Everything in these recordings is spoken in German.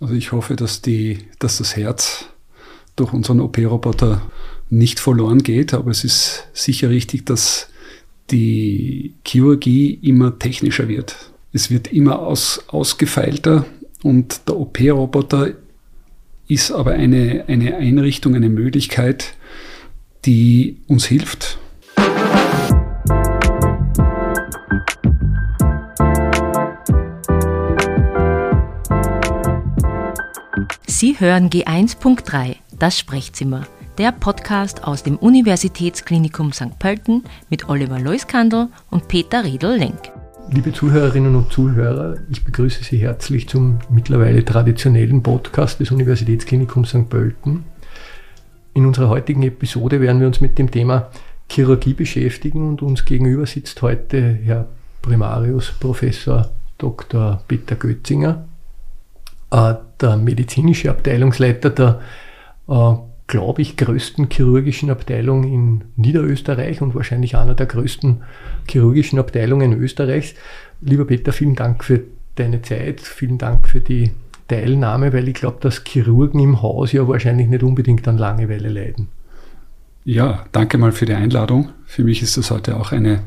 Also ich hoffe, dass, die, dass das Herz durch unseren OP-Roboter nicht verloren geht, aber es ist sicher richtig, dass die Chirurgie immer technischer wird. Es wird immer aus, ausgefeilter und der OP-Roboter ist aber eine, eine Einrichtung, eine Möglichkeit, die uns hilft. Sie hören G1.3, das Sprechzimmer, der Podcast aus dem Universitätsklinikum St. Pölten mit Oliver Leuskandel und Peter Riedel-Lenk. Liebe Zuhörerinnen und Zuhörer, ich begrüße Sie herzlich zum mittlerweile traditionellen Podcast des Universitätsklinikums St. Pölten. In unserer heutigen Episode werden wir uns mit dem Thema Chirurgie beschäftigen und uns gegenüber sitzt heute Herr Primarius Professor Dr. Peter Götzinger, der medizinische Abteilungsleiter der, äh, glaube ich, größten chirurgischen Abteilung in Niederösterreich und wahrscheinlich einer der größten chirurgischen Abteilungen Österreichs. Lieber Peter, vielen Dank für deine Zeit, vielen Dank für die Teilnahme, weil ich glaube, dass Chirurgen im Haus ja wahrscheinlich nicht unbedingt an Langeweile leiden. Ja, danke mal für die Einladung. Für mich ist das heute auch eine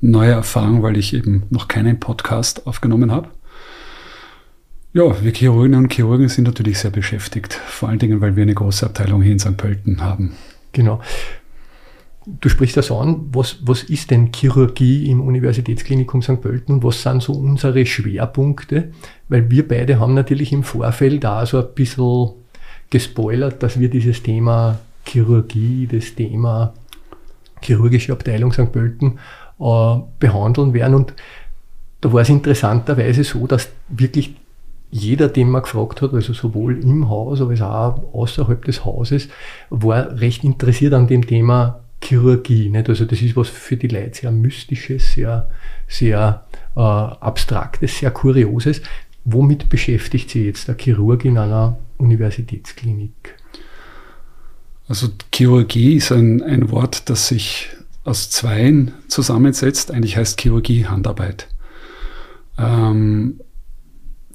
neue Erfahrung, weil ich eben noch keinen Podcast aufgenommen habe. Ja, wir Chirurginnen und Chirurgen sind natürlich sehr beschäftigt, vor allen Dingen, weil wir eine große Abteilung hier in St. Pölten haben. Genau. Du sprichst das an, was, was ist denn Chirurgie im Universitätsklinikum St. Pölten und was sind so unsere Schwerpunkte? Weil wir beide haben natürlich im Vorfeld da so ein bisschen gespoilert, dass wir dieses Thema Chirurgie, das Thema chirurgische Abteilung St. Pölten äh, behandeln werden. Und da war es interessanterweise so, dass wirklich jeder, den man gefragt hat, also sowohl im Haus als auch außerhalb des Hauses, war recht interessiert an dem Thema Chirurgie. Nicht? Also das ist was für die Leute sehr Mystisches, sehr, sehr äh, Abstraktes, sehr Kurioses. Womit beschäftigt sich jetzt der Chirurg in einer Universitätsklinik? Also Chirurgie ist ein, ein Wort, das sich aus Zweien zusammensetzt. Eigentlich heißt Chirurgie Handarbeit. Ähm,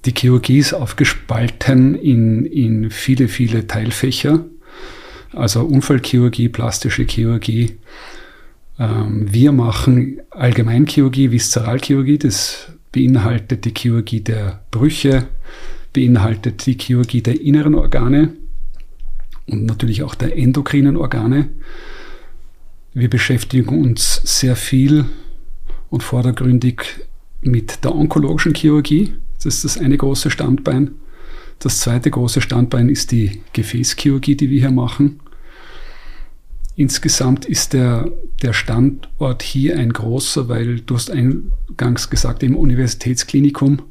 die Chirurgie ist aufgespalten in, in viele, viele Teilfächer, also Unfallchirurgie, plastische Chirurgie. Ähm, wir machen Allgemeinchirurgie, Viszeralchirurgie, das beinhaltet die Chirurgie der Brüche, beinhaltet die Chirurgie der inneren Organe und natürlich auch der endokrinen Organe. Wir beschäftigen uns sehr viel und vordergründig mit der onkologischen Chirurgie. Das ist das eine große Standbein. Das zweite große Standbein ist die Gefäßchirurgie, die wir hier machen. Insgesamt ist der, der Standort hier ein großer, weil du hast eingangs gesagt, im Universitätsklinikum.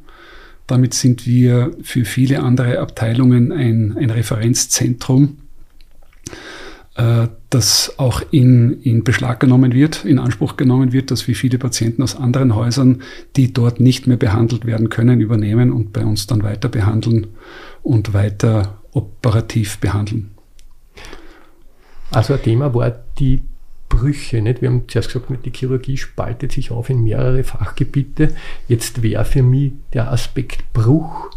Damit sind wir für viele andere Abteilungen ein, ein Referenzzentrum äh, das auch in, in Beschlag genommen wird, in Anspruch genommen wird, dass wir viele Patienten aus anderen Häusern, die dort nicht mehr behandelt werden können, übernehmen und bei uns dann weiter behandeln und weiter operativ behandeln. Also ein Thema war die Brüche. Nicht? Wir haben zuerst gesagt, die Chirurgie spaltet sich auf in mehrere Fachgebiete. Jetzt wäre für mich der Aspekt Bruch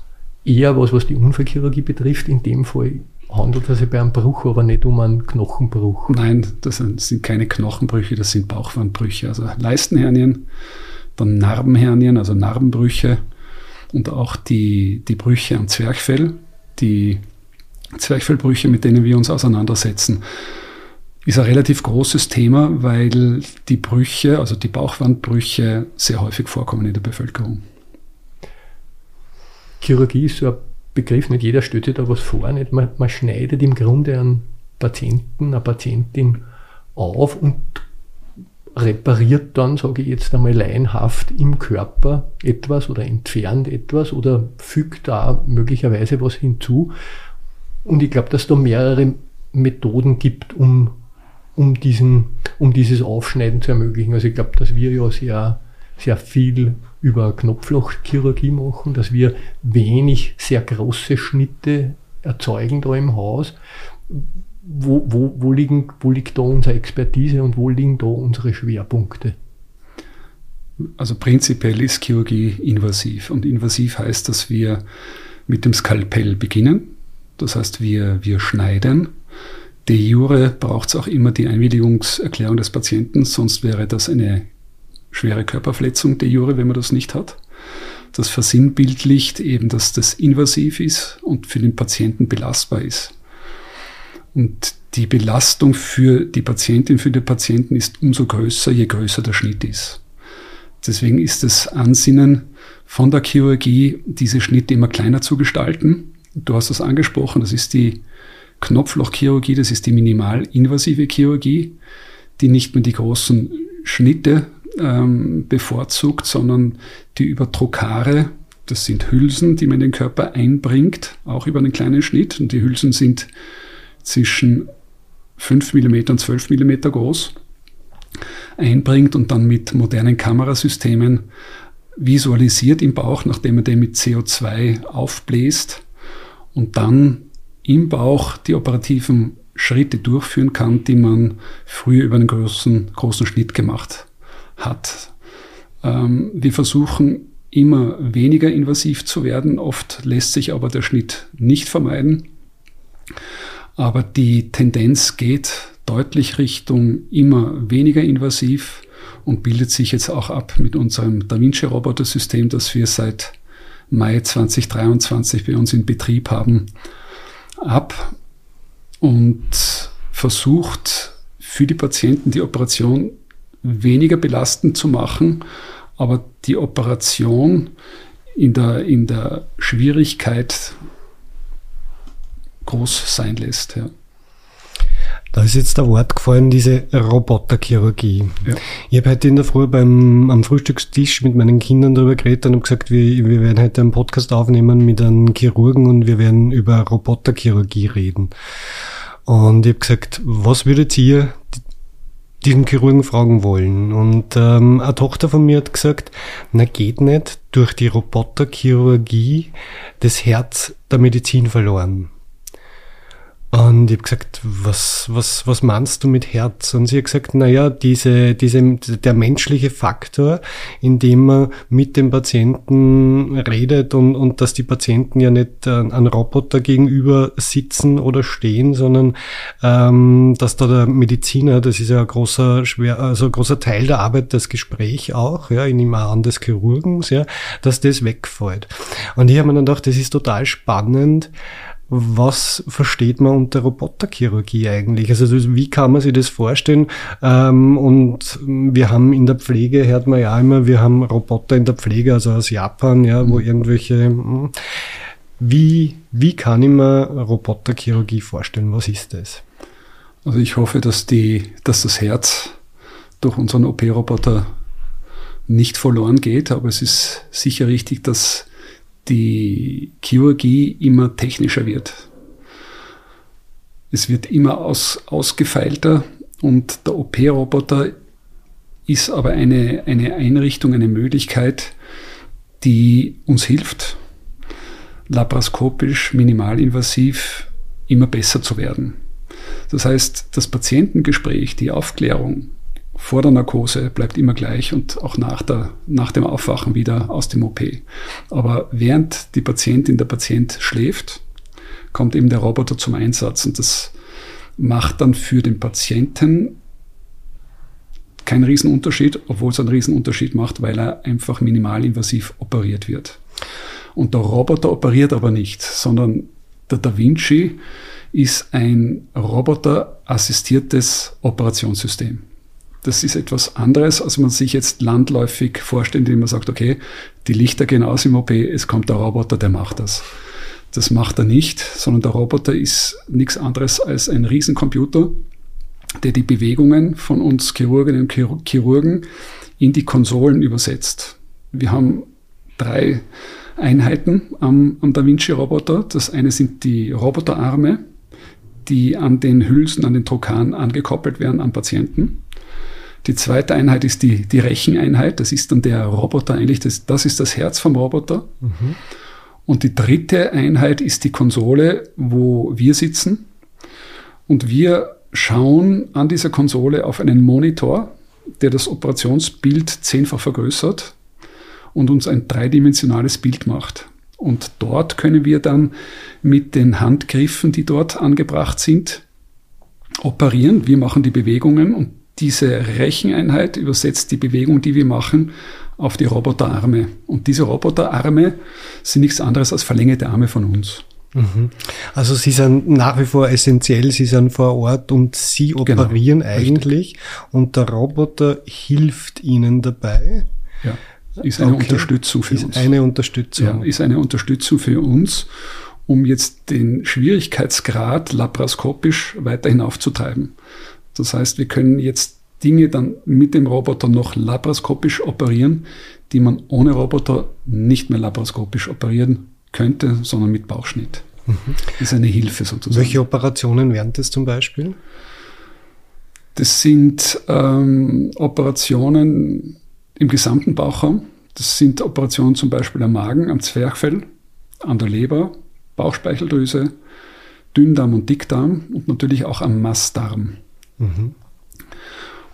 eher was, was die Unfallchirurgie betrifft. In dem Fall handelt es sich bei einem Bruch aber nicht um einen Knochenbruch. Nein, das sind keine Knochenbrüche, das sind Bauchwandbrüche. Also Leistenhernien, dann Narbenhernien, also Narbenbrüche und auch die, die Brüche am Zwerchfell, die Zwerchfellbrüche, mit denen wir uns auseinandersetzen. Ist ein relativ großes Thema, weil die Brüche, also die Bauchwandbrüche, sehr häufig vorkommen in der Bevölkerung. Chirurgie ist so ein Begriff, nicht jeder stellt sich da was vor. Nicht? Man, man schneidet im Grunde einen Patienten, eine Patientin auf und repariert dann, sage ich jetzt einmal laienhaft, im Körper etwas oder entfernt etwas oder fügt da möglicherweise was hinzu. Und ich glaube, dass da mehrere Methoden gibt, um, um, diesen, um dieses Aufschneiden zu ermöglichen. Also ich glaube, dass wir ja sehr, sehr viel über Knopflochchirurgie machen, dass wir wenig sehr große Schnitte erzeugen da im Haus. Wo, wo, wo, liegen, wo liegt da unsere Expertise und wo liegen da unsere Schwerpunkte? Also prinzipiell ist Chirurgie invasiv und invasiv heißt, dass wir mit dem Skalpell beginnen. Das heißt, wir, wir schneiden. De jure braucht es auch immer die Einwilligungserklärung des Patienten, sonst wäre das eine schwere Körperverletzung de jure, wenn man das nicht hat. Das versinnbildlicht eben, dass das invasiv ist und für den Patienten belastbar ist. Und die Belastung für die Patientin, für den Patienten ist umso größer, je größer der Schnitt ist. Deswegen ist das Ansinnen von der Chirurgie, diese Schnitte immer kleiner zu gestalten. Du hast das angesprochen, das ist die Knopflochchirurgie, das ist die minimalinvasive Chirurgie, die nicht mehr die großen Schnitte ähm, bevorzugt, sondern die über Trokare, das sind Hülsen, die man in den Körper einbringt, auch über einen kleinen Schnitt. Und die Hülsen sind zwischen 5 mm und 12 mm groß, einbringt und dann mit modernen Kamerasystemen visualisiert im Bauch, nachdem man den mit CO2 aufbläst und dann im Bauch die operativen Schritte durchführen kann, die man früher über einen großen, großen Schnitt gemacht hat. Ähm, wir versuchen immer weniger invasiv zu werden. Oft lässt sich aber der Schnitt nicht vermeiden. Aber die Tendenz geht deutlich Richtung immer weniger invasiv und bildet sich jetzt auch ab mit unserem Da Vinci Roboter-System, das wir seit Mai 2023 bei uns in Betrieb haben, ab und versucht für die Patienten die Operation weniger belastend zu machen, aber die Operation in der, in der Schwierigkeit groß sein lässt. Ja. Da ist jetzt der Wort gefallen, diese Roboterchirurgie. Ja. Ich habe heute in der Früh beim, am Frühstückstisch mit meinen Kindern darüber geredet und habe gesagt, wir, wir werden heute einen Podcast aufnehmen mit einem Chirurgen und wir werden über Roboterchirurgie reden. Und ich habe gesagt, was würdet ihr diesen Chirurgen fragen wollen? Und ähm, eine Tochter von mir hat gesagt, na geht nicht durch die Roboterchirurgie das Herz der Medizin verloren. Und ich habe gesagt, was, was, was meinst du mit Herz? Und sie hat gesagt, naja, diese, diese, der menschliche Faktor, indem man mit dem Patienten redet und, und dass die Patienten ja nicht an Roboter gegenüber sitzen oder stehen, sondern ähm, dass da der Mediziner, das ist ja ein großer, schwer, also ein großer Teil der Arbeit, das Gespräch auch, ja, ich nehme an des Chirurgens, ja, dass das wegfällt. Und ich habe mir dann gedacht, das ist total spannend, was versteht man unter Roboterchirurgie eigentlich? Also wie kann man sich das vorstellen? Ähm, und wir haben in der Pflege, hört man ja immer, wir haben Roboter in der Pflege, also aus Japan, ja, wo mhm. irgendwelche... Hm, wie, wie kann ich mir Roboterchirurgie vorstellen? Was ist das? Also ich hoffe, dass, die, dass das Herz durch unseren OP-Roboter nicht verloren geht, aber es ist sicher richtig, dass die Chirurgie immer technischer wird. Es wird immer aus, ausgefeilter und der OP-Roboter ist aber eine, eine Einrichtung, eine Möglichkeit, die uns hilft, laparoskopisch, minimalinvasiv immer besser zu werden. Das heißt, das Patientengespräch, die Aufklärung, vor der Narkose bleibt immer gleich und auch nach, der, nach dem Aufwachen wieder aus dem OP. Aber während die Patientin, der Patient schläft, kommt eben der Roboter zum Einsatz und das macht dann für den Patienten keinen Riesenunterschied, obwohl es einen Riesenunterschied macht, weil er einfach minimalinvasiv operiert wird. Und der Roboter operiert aber nicht, sondern der Da Vinci ist ein roboterassistiertes Operationssystem. Das ist etwas anderes, als man sich jetzt landläufig vorstellt, indem man sagt, okay, die Lichter gehen aus im OP, es kommt der Roboter, der macht das. Das macht er nicht, sondern der Roboter ist nichts anderes als ein Riesencomputer, der die Bewegungen von uns Chirurginnen und Chirurgen in die Konsolen übersetzt. Wir haben drei Einheiten am, am Da Vinci-Roboter. Das eine sind die Roboterarme, die an den Hülsen, an den Trokaren angekoppelt werden am Patienten. Die zweite Einheit ist die, die Recheneinheit. Das ist dann der Roboter eigentlich, das, das ist das Herz vom Roboter. Mhm. Und die dritte Einheit ist die Konsole, wo wir sitzen. Und wir schauen an dieser Konsole auf einen Monitor, der das Operationsbild zehnfach vergrößert und uns ein dreidimensionales Bild macht. Und dort können wir dann mit den Handgriffen, die dort angebracht sind, operieren. Wir machen die Bewegungen und diese Recheneinheit übersetzt die Bewegung, die wir machen, auf die Roboterarme. Und diese Roboterarme sind nichts anderes als verlängerte Arme von uns. Mhm. Also Sie sind nach wie vor essentiell, Sie sind vor Ort und Sie genau, operieren genau, eigentlich richtig. und der Roboter hilft Ihnen dabei. Ja, ist eine okay. Unterstützung für ist uns. Eine Unterstützung. Ja, ist eine Unterstützung für uns, um jetzt den Schwierigkeitsgrad laparoskopisch weiter hinaufzutreiben. Das heißt, wir können jetzt Dinge dann mit dem Roboter noch laparoskopisch operieren, die man ohne Roboter nicht mehr laparoskopisch operieren könnte, sondern mit Bauchschnitt. Mhm. Das ist eine Hilfe sozusagen. Welche Operationen wären das zum Beispiel? Das sind ähm, Operationen im gesamten Bauchraum. Das sind Operationen zum Beispiel am Magen, am Zwerchfell, an der Leber, Bauchspeicheldrüse, Dünndarm und Dickdarm und natürlich auch am Mastdarm. Mhm.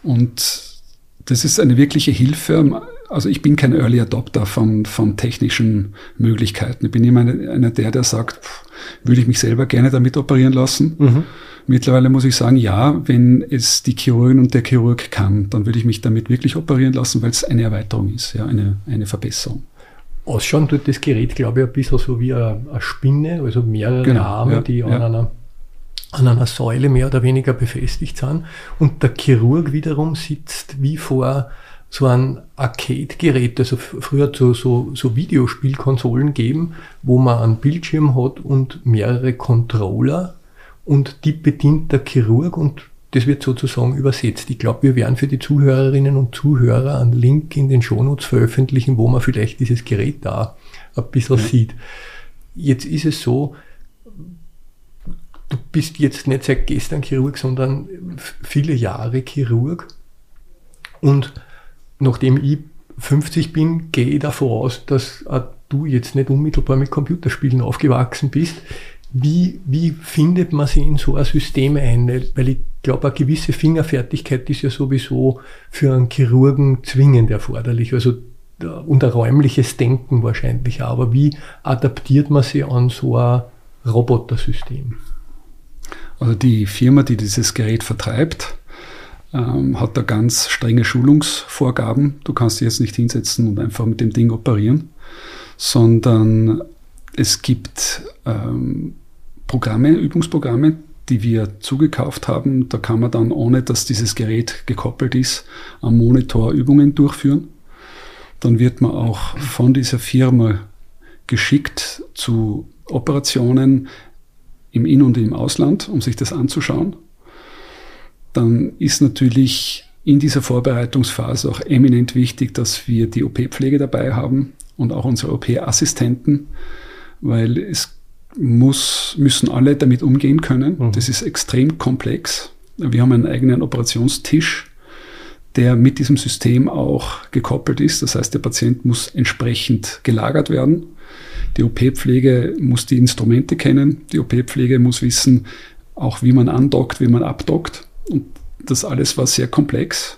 Und das ist eine wirkliche Hilfe. Also ich bin kein Early Adopter von, von technischen Möglichkeiten. Ich bin immer einer, einer der, der sagt, pff, würde ich mich selber gerne damit operieren lassen. Mhm. Mittlerweile muss ich sagen, ja, wenn es die Chirurgin und der Chirurg kann, dann würde ich mich damit wirklich operieren lassen, weil es eine Erweiterung ist, ja, eine, eine Verbesserung. Ausschauen tut das Gerät, glaube ich, ein bisschen so wie eine, eine Spinne, also mehrere genau, Arme, ja, die an ja. einer an einer Säule mehr oder weniger befestigt sind. Und der Chirurg wiederum sitzt wie vor so ein Arcade-Gerät, also früher so, so, so Videospielkonsolen geben, wo man einen Bildschirm hat und mehrere Controller und die bedient der Chirurg und das wird sozusagen übersetzt. Ich glaube, wir werden für die Zuhörerinnen und Zuhörer einen Link in den Shownotes veröffentlichen, wo man vielleicht dieses Gerät da ein bisschen ja. sieht. Jetzt ist es so, du bist jetzt nicht seit gestern Chirurg, sondern viele Jahre Chirurg. Und nachdem ich 50 bin, gehe ich davon aus, dass du jetzt nicht unmittelbar mit Computerspielen aufgewachsen bist. Wie, wie findet man sich in so ein System ein? Weil ich glaube, eine gewisse Fingerfertigkeit ist ja sowieso für einen Chirurgen zwingend erforderlich. Also und ein räumliches Denken wahrscheinlich. Aber wie adaptiert man sich an so ein Robotersystem? Also die Firma, die dieses Gerät vertreibt, ähm, hat da ganz strenge Schulungsvorgaben. Du kannst dich jetzt nicht hinsetzen und einfach mit dem Ding operieren, sondern es gibt ähm, Programme, Übungsprogramme, die wir zugekauft haben. Da kann man dann, ohne dass dieses Gerät gekoppelt ist, am Monitor Übungen durchführen. Dann wird man auch von dieser Firma geschickt zu Operationen, im In- und im Ausland, um sich das anzuschauen. Dann ist natürlich in dieser Vorbereitungsphase auch eminent wichtig, dass wir die OP-Pflege dabei haben und auch unsere OP-Assistenten, weil es muss, müssen alle damit umgehen können. Mhm. Das ist extrem komplex. Wir haben einen eigenen Operationstisch, der mit diesem System auch gekoppelt ist. Das heißt, der Patient muss entsprechend gelagert werden. Die OP-Pflege muss die Instrumente kennen. Die OP-Pflege muss wissen, auch wie man andockt, wie man abdockt. Und das alles war sehr komplex.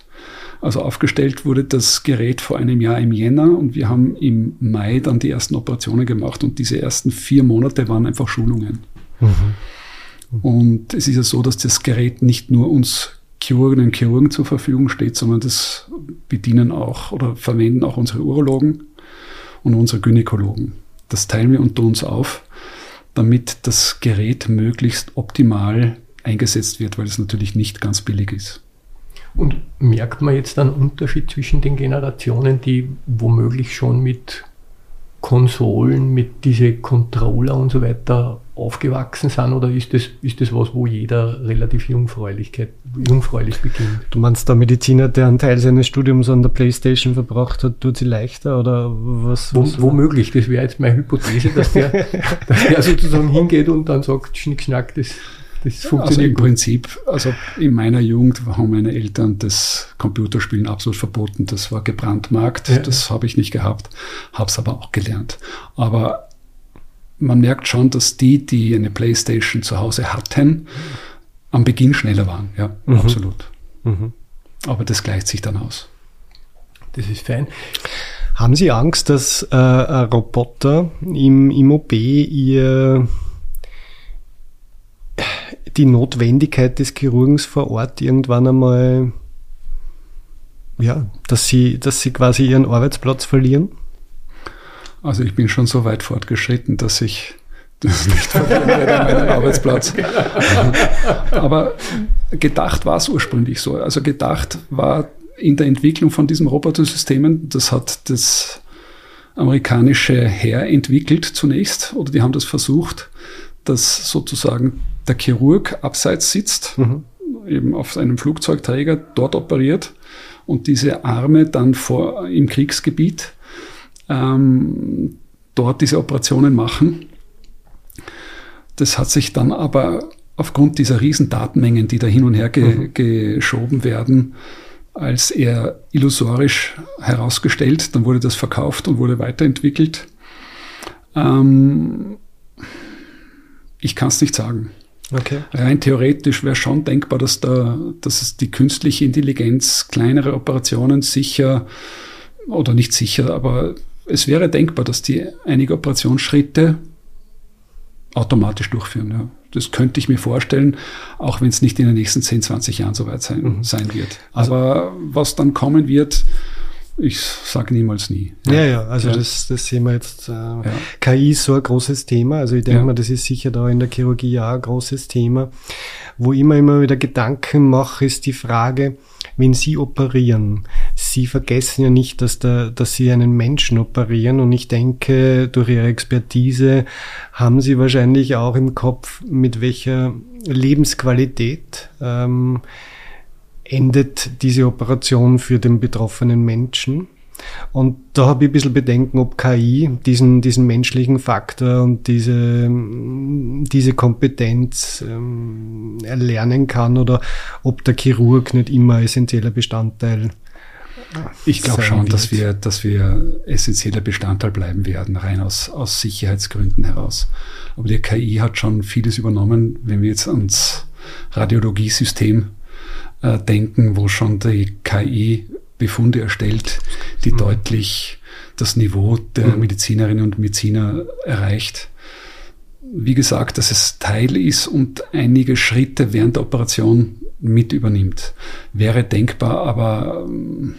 Also aufgestellt wurde das Gerät vor einem Jahr im Jänner und wir haben im Mai dann die ersten Operationen gemacht und diese ersten vier Monate waren einfach Schulungen. Mhm. Und es ist ja so, dass das Gerät nicht nur uns Chirurgen und Chirurgen zur Verfügung steht, sondern das bedienen auch oder verwenden auch unsere Urologen und unsere Gynäkologen. Das teilen wir unter uns auf, damit das Gerät möglichst optimal eingesetzt wird, weil es natürlich nicht ganz billig ist. Und merkt man jetzt einen Unterschied zwischen den Generationen, die womöglich schon mit Konsolen, mit diese Controller und so weiter aufgewachsen sind oder ist das, ist das was, wo jeder relativ jungfräulich beginnt? Du meinst, der Mediziner, der einen Teil seines Studiums an der Playstation verbracht hat, tut sie leichter oder was? was womöglich, das wäre jetzt meine Hypothese, dass der, dass der sozusagen hingeht und dann sagt, schnick, schnack, das das funktioniert also im gut. Prinzip, also in meiner Jugend haben meine Eltern das Computerspielen absolut verboten. Das war gebrandmarkt. Ja. Das habe ich nicht gehabt, habe es aber auch gelernt. Aber man merkt schon, dass die, die eine Playstation zu Hause hatten, am Beginn schneller waren. Ja, mhm. absolut. Mhm. Aber das gleicht sich dann aus. Das ist fein. Haben Sie Angst, dass äh, ein Roboter im, im OP ihr die Notwendigkeit des Chirurgens vor Ort irgendwann einmal, ja, dass sie, dass sie quasi ihren Arbeitsplatz verlieren? Also ich bin schon so weit fortgeschritten, dass ich das nicht verlieren werde, meinen Arbeitsplatz. Aber gedacht war es ursprünglich so. Also gedacht war in der Entwicklung von diesen Robotersystemen, das hat das amerikanische Heer entwickelt zunächst, oder die haben das versucht, dass sozusagen der Chirurg abseits sitzt, mhm. eben auf einem Flugzeugträger dort operiert und diese Arme dann vor, im Kriegsgebiet ähm, dort diese Operationen machen. Das hat sich dann aber aufgrund dieser riesen Datenmengen, die da hin und her ge mhm. geschoben werden, als eher illusorisch herausgestellt. Dann wurde das verkauft und wurde weiterentwickelt. Ähm, ich kann es nicht sagen. Okay. Rein theoretisch wäre schon denkbar, dass, da, dass es die künstliche Intelligenz kleinere Operationen sicher oder nicht sicher, aber es wäre denkbar, dass die einige Operationsschritte automatisch durchführen. Ja. Das könnte ich mir vorstellen, auch wenn es nicht in den nächsten 10, 20 Jahren soweit sein, mhm. sein wird. Also, Aber was dann kommen wird, ich sage niemals nie. Ja, ja, ja also ja. Das, das sehen wir jetzt. Äh, ja. KI ist so ein großes Thema. Also ich denke mal, das ist sicher da in der Chirurgie ja ein großes Thema. Wo ich immer immer wieder Gedanken mache, ist die Frage, wenn Sie operieren, Sie vergessen ja nicht, dass, da, dass Sie einen Menschen operieren und ich denke, durch Ihre Expertise haben Sie wahrscheinlich auch im Kopf, mit welcher Lebensqualität ähm, endet diese Operation für den betroffenen Menschen. Und da habe ich ein bisschen Bedenken, ob KI diesen, diesen menschlichen Faktor und diese, diese Kompetenz ähm, erlernen kann oder ob der Chirurg nicht immer essentieller Bestandteil ich glaube schon, dass wir, dass wir essentieller Bestandteil bleiben werden, rein aus, aus Sicherheitsgründen heraus. Aber die KI hat schon vieles übernommen, wenn wir jetzt ans Radiologiesystem äh, denken, wo schon die KI Befunde erstellt, die mhm. deutlich das Niveau der mhm. Medizinerinnen und Mediziner erreicht. Wie gesagt, dass es Teil ist und einige Schritte während der Operation mit übernimmt. Wäre denkbar, aber ähm,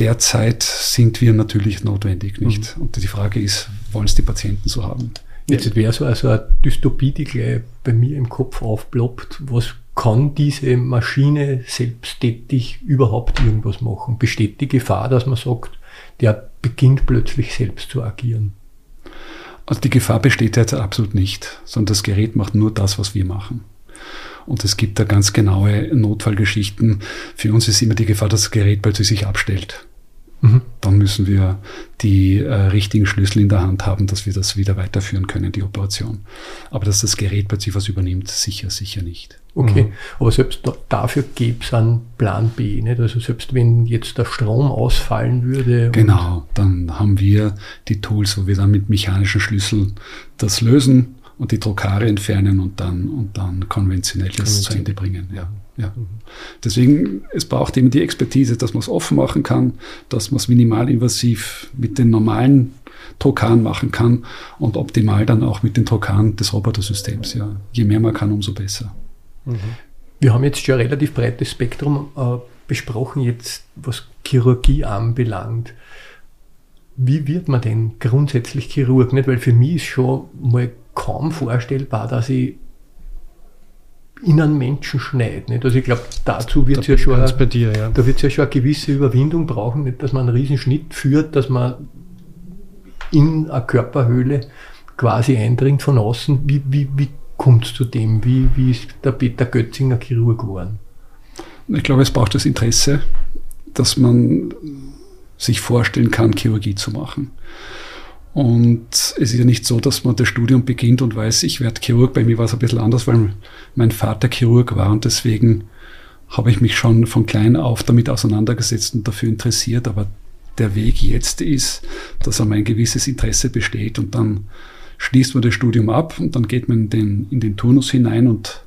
derzeit sind wir natürlich notwendig nicht. Mhm. Und die Frage ist, wollen es die Patienten so haben? Jetzt wäre so also eine Dystopie, die gleich bei mir im Kopf aufploppt. Was kann diese Maschine selbsttätig überhaupt irgendwas machen? Besteht die Gefahr, dass man sagt, der beginnt plötzlich selbst zu agieren? Also die Gefahr besteht jetzt absolut nicht, sondern das Gerät macht nur das, was wir machen. Und es gibt da ganz genaue Notfallgeschichten. Für uns ist immer die Gefahr, dass das Gerät plötzlich sich abstellt. Mhm. Dann müssen wir die äh, richtigen Schlüssel in der Hand haben, dass wir das wieder weiterführen können, die Operation. Aber dass das Gerät plötzlich was übernimmt, sicher, sicher nicht. Okay, mhm. aber selbst dafür gäbe es einen Plan B, nicht? Also selbst wenn jetzt der Strom ausfallen würde. Genau, dann haben wir die Tools, wo wir dann mit mechanischen Schlüsseln das lösen und die Trokare entfernen und dann, und dann konventionell das zu Ende bringen. Ja. Ja. Deswegen, es braucht eben die Expertise, dass man es offen machen kann, dass man es minimalinvasiv mit den normalen Trokaren machen kann und optimal dann auch mit den Trokaren des Robotersystems. Ja. Je mehr man kann, umso besser. Mhm. Wir haben jetzt schon ein relativ breites Spektrum äh, besprochen, jetzt was Chirurgie anbelangt. Wie wird man denn grundsätzlich Chirurg? Nicht? Weil für mich ist schon mal kaum vorstellbar, dass ich in einen Menschen schneidet. Nicht? Also ich glaube, dazu wird es ja schon, dir, ja. da wird ja schon eine gewisse Überwindung brauchen, nicht, dass man einen Riesenschnitt führt, dass man in eine Körperhöhle quasi eindringt von außen. Wie, wie, wie kommt es zu dem? Wie, wie ist der Peter Götzinger Chirurg geworden? Ich glaube, es braucht das Interesse, dass man sich vorstellen kann, Chirurgie zu machen. Und es ist ja nicht so, dass man das Studium beginnt und weiß, ich werde Chirurg. Bei mir war es ein bisschen anders, weil mein Vater Chirurg war und deswegen habe ich mich schon von klein auf damit auseinandergesetzt und dafür interessiert. Aber der Weg jetzt ist, dass einmal ein gewisses Interesse besteht und dann schließt man das Studium ab und dann geht man in den, in den Turnus hinein und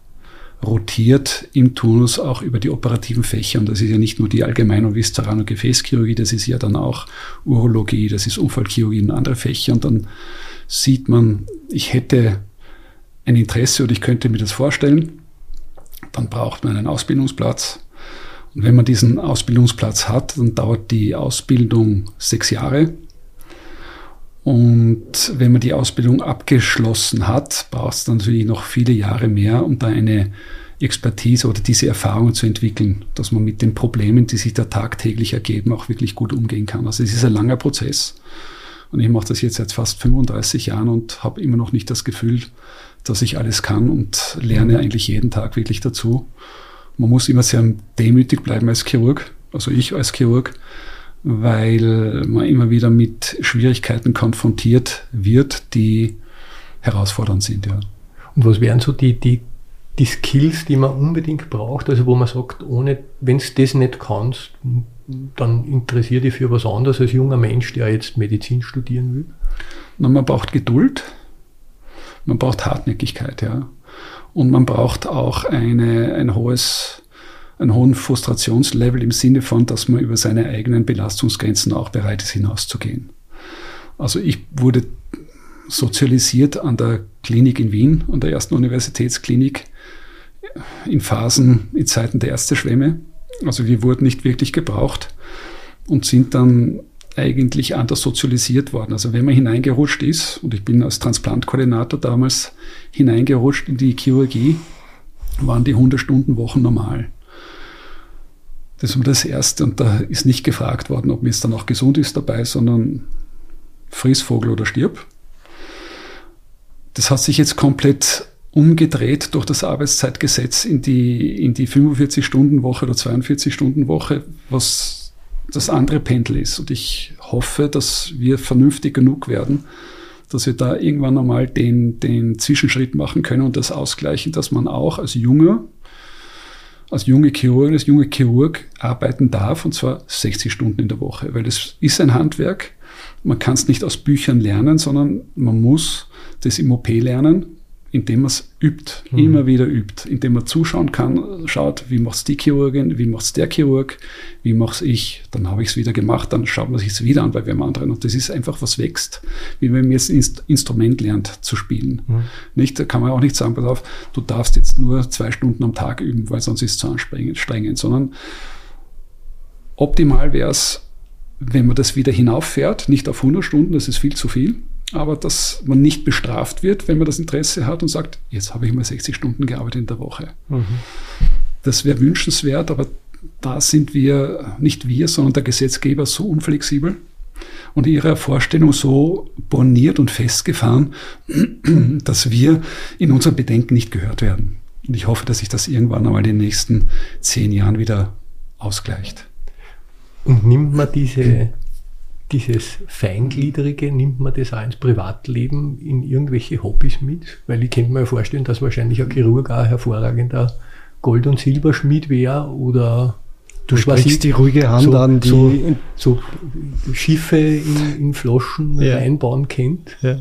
rotiert im Turnus auch über die operativen Fächer. Und das ist ja nicht nur die Allgemein- und und Gefäßchirurgie, das ist ja dann auch Urologie, das ist Unfallchirurgie und andere Fächer. Und dann sieht man, ich hätte ein Interesse oder ich könnte mir das vorstellen. Dann braucht man einen Ausbildungsplatz. Und wenn man diesen Ausbildungsplatz hat, dann dauert die Ausbildung sechs Jahre. Und wenn man die Ausbildung abgeschlossen hat, braucht es natürlich noch viele Jahre mehr, um da eine Expertise oder diese Erfahrung zu entwickeln, dass man mit den Problemen, die sich da tagtäglich ergeben, auch wirklich gut umgehen kann. Also es ist ein langer Prozess. Und ich mache das jetzt seit fast 35 Jahren und habe immer noch nicht das Gefühl, dass ich alles kann und lerne eigentlich jeden Tag wirklich dazu. Man muss immer sehr demütig bleiben als Chirurg, also ich als Chirurg, weil man immer wieder mit Schwierigkeiten konfrontiert wird, die herausfordernd sind. Ja. Und was wären so die, die, die Skills, die man unbedingt braucht, also wo man sagt, ohne, wenn du das nicht kannst, dann interessiert dich für was anderes als junger Mensch, der jetzt Medizin studieren will? Na, man braucht Geduld, man braucht Hartnäckigkeit, ja. Und man braucht auch eine, ein hohes einen hohen Frustrationslevel im Sinne von, dass man über seine eigenen Belastungsgrenzen auch bereit ist, hinauszugehen. Also ich wurde sozialisiert an der Klinik in Wien, an der ersten Universitätsklinik, in Phasen, in Zeiten der Ärzteschwemme. Also wir wurden nicht wirklich gebraucht und sind dann eigentlich anders sozialisiert worden. Also wenn man hineingerutscht ist, und ich bin als Transplantkoordinator damals hineingerutscht in die Chirurgie, waren die 100-Stunden-Wochen normal. Das war das Erste und da ist nicht gefragt worden, ob mir es dann auch gesund ist dabei, sondern friss Vogel oder stirb. Das hat sich jetzt komplett umgedreht durch das Arbeitszeitgesetz in die, in die 45-Stunden-Woche oder 42-Stunden-Woche, was das andere Pendel ist. Und ich hoffe, dass wir vernünftig genug werden, dass wir da irgendwann einmal den, den Zwischenschritt machen können und das ausgleichen, dass man auch als junger als junge Chirurgin, als junge Chirurg arbeiten darf, und zwar 60 Stunden in der Woche, weil das ist ein Handwerk. Man kann es nicht aus Büchern lernen, sondern man muss das im OP lernen indem man es übt, mhm. immer wieder übt, indem man zuschauen kann, schaut, wie macht es die Chirurgin, wie macht es der Chirurg, wie mache es ich, dann habe ich es wieder gemacht, dann schaut man sich es wieder an bei wem anderen und das ist einfach, was wächst, wie wenn man jetzt ein Instrument lernt zu spielen. Mhm. Nicht, da kann man auch nicht sagen, pass auf, du darfst jetzt nur zwei Stunden am Tag üben, weil sonst ist es zu anstrengend, sondern optimal wäre es, wenn man das wieder hinauffährt, nicht auf 100 Stunden, das ist viel zu viel, aber dass man nicht bestraft wird, wenn man das Interesse hat und sagt, jetzt habe ich mal 60 Stunden gearbeitet in der Woche. Mhm. Das wäre wünschenswert, aber da sind wir, nicht wir, sondern der Gesetzgeber so unflexibel und ihre Vorstellung so borniert und festgefahren, dass wir in unseren Bedenken nicht gehört werden. Und ich hoffe, dass sich das irgendwann einmal in den nächsten zehn Jahren wieder ausgleicht. Und nimmt man diese dieses Feingliedrige, nimmt man das auch ins Privatleben in irgendwelche Hobbys mit? Weil ich könnte mir vorstellen, dass wahrscheinlich ein Chirurg auch ein hervorragender Gold- und Silberschmied wäre oder Du sprichst die ruhige Hand so, an, die so, so Schiffe in, in Flaschen ja. einbauen kennt. Ja.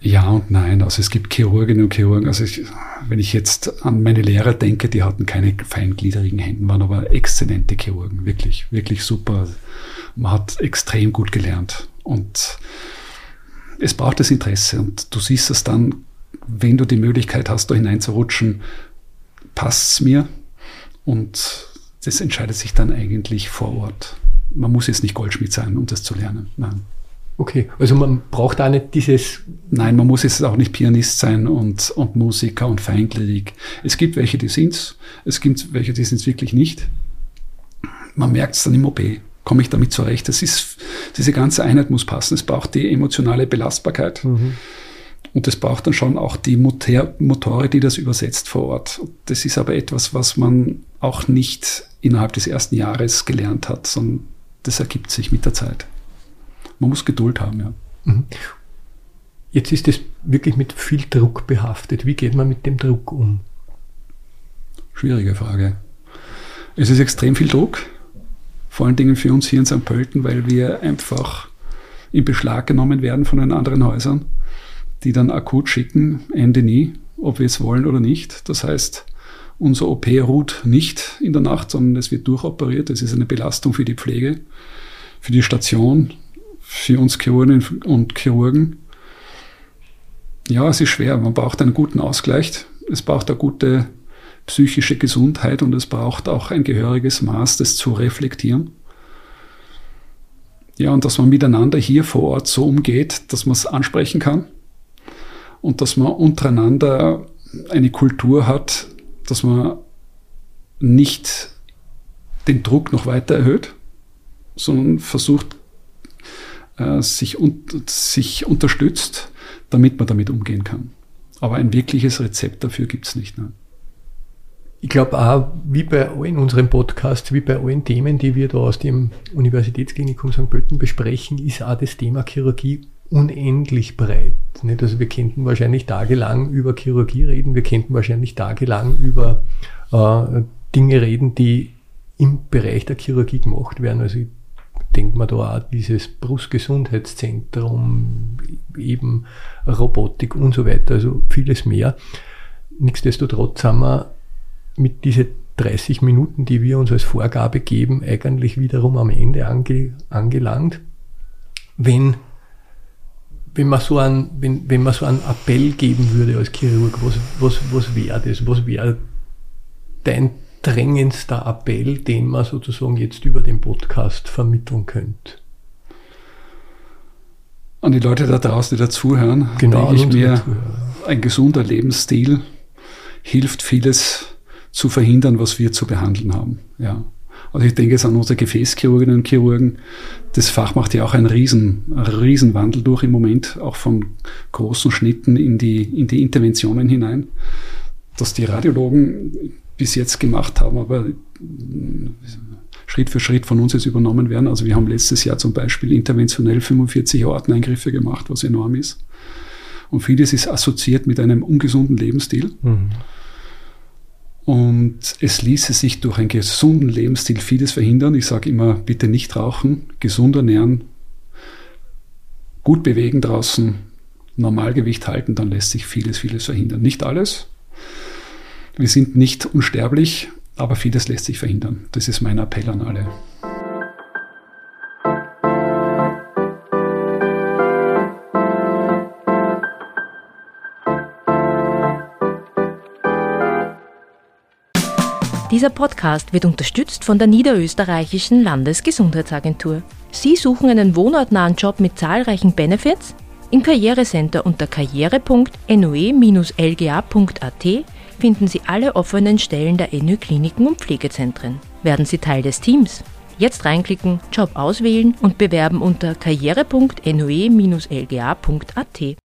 Ja und nein. Also es gibt Chirurginnen und Chirurgen. Also ich, wenn ich jetzt an meine Lehrer denke, die hatten keine feingliedrigen Händen, waren aber exzellente Chirurgen. Wirklich, wirklich super man hat extrem gut gelernt und es braucht das Interesse und du siehst es dann, wenn du die Möglichkeit hast, da hineinzurutschen, passt es mir und das entscheidet sich dann eigentlich vor Ort. Man muss jetzt nicht Goldschmied sein, um das zu lernen. Nein. Okay, also man braucht auch nicht dieses. Nein, man muss jetzt auch nicht Pianist sein und, und Musiker und feingliedrig. Es gibt welche, die sind's. Es gibt welche, die sind es wirklich nicht. Man merkt es dann im OP komme ich damit zurecht. Das ist, diese ganze Einheit muss passen. Es braucht die emotionale Belastbarkeit. Mhm. Und es braucht dann schon auch die Motor, Motore, die das übersetzt vor Ort. Das ist aber etwas, was man auch nicht innerhalb des ersten Jahres gelernt hat, sondern das ergibt sich mit der Zeit. Man muss Geduld haben, ja. Mhm. Jetzt ist es wirklich mit viel Druck behaftet. Wie geht man mit dem Druck um? Schwierige Frage. Es ist extrem viel Druck. Vor allen Dingen für uns hier in St. Pölten, weil wir einfach in Beschlag genommen werden von den anderen Häusern, die dann akut schicken, Ende nie. ob wir es wollen oder nicht. Das heißt, unser OP ruht nicht in der Nacht, sondern es wird durchoperiert. Das ist eine Belastung für die Pflege, für die Station, für uns Chirurgen und Chirurgen. Ja, es ist schwer. Man braucht einen guten Ausgleich. Es braucht eine gute psychische Gesundheit und es braucht auch ein gehöriges Maß, das zu reflektieren. Ja, und dass man miteinander hier vor Ort so umgeht, dass man es ansprechen kann und dass man untereinander eine Kultur hat, dass man nicht den Druck noch weiter erhöht, sondern versucht, äh, sich, un sich unterstützt, damit man damit umgehen kann. Aber ein wirkliches Rezept dafür gibt es nicht. Ne? Ich glaube auch, wie bei allen unseren Podcasts, wie bei allen Themen, die wir da aus dem Universitätsklinikum St. Pölten besprechen, ist auch das Thema Chirurgie unendlich breit. Nicht? Also wir könnten wahrscheinlich tagelang über Chirurgie reden, wir könnten wahrscheinlich tagelang über äh, Dinge reden, die im Bereich der Chirurgie gemacht werden. Also ich denke mal da auch dieses Brustgesundheitszentrum, eben Robotik und so weiter, also vieles mehr. Nichtsdestotrotz haben wir mit diesen 30 Minuten, die wir uns als Vorgabe geben, eigentlich wiederum am Ende ange, angelangt. Wenn wenn man so ein, wenn, wenn man so einen Appell geben würde als Chirurg, was, was, was wäre das? Was wäre dein drängendster Appell, den man sozusagen jetzt über den Podcast vermitteln könnte? An die Leute da draußen, die dazuhören, genau, denke ich mir, ein gesunder Lebensstil hilft vieles zu verhindern, was wir zu behandeln haben. Ja. Also ich denke jetzt an unsere Gefäßchirurginnen und Chirurgen. Das Fach macht ja auch einen riesen, riesen Wandel durch im Moment, auch von großen Schnitten in die, in die Interventionen hinein, dass die Radiologen bis jetzt gemacht haben, aber Schritt für Schritt von uns jetzt übernommen werden. Also wir haben letztes Jahr zum Beispiel interventionell 45 Orteneingriffe gemacht, was enorm ist. Und vieles ist assoziiert mit einem ungesunden Lebensstil. Mhm. Und es ließe sich durch einen gesunden Lebensstil vieles verhindern. Ich sage immer, bitte nicht rauchen, gesund ernähren, gut bewegen draußen, Normalgewicht halten, dann lässt sich vieles, vieles verhindern. Nicht alles. Wir sind nicht unsterblich, aber vieles lässt sich verhindern. Das ist mein Appell an alle. Dieser Podcast wird unterstützt von der Niederösterreichischen Landesgesundheitsagentur. Sie suchen einen wohnortnahen Job mit zahlreichen Benefits? Im Karrierecenter unter karriere.noe-lga.at finden Sie alle offenen Stellen der NÖ Kliniken und Pflegezentren. Werden Sie Teil des Teams? Jetzt reinklicken, Job auswählen und bewerben unter karriere.noe-lga.at.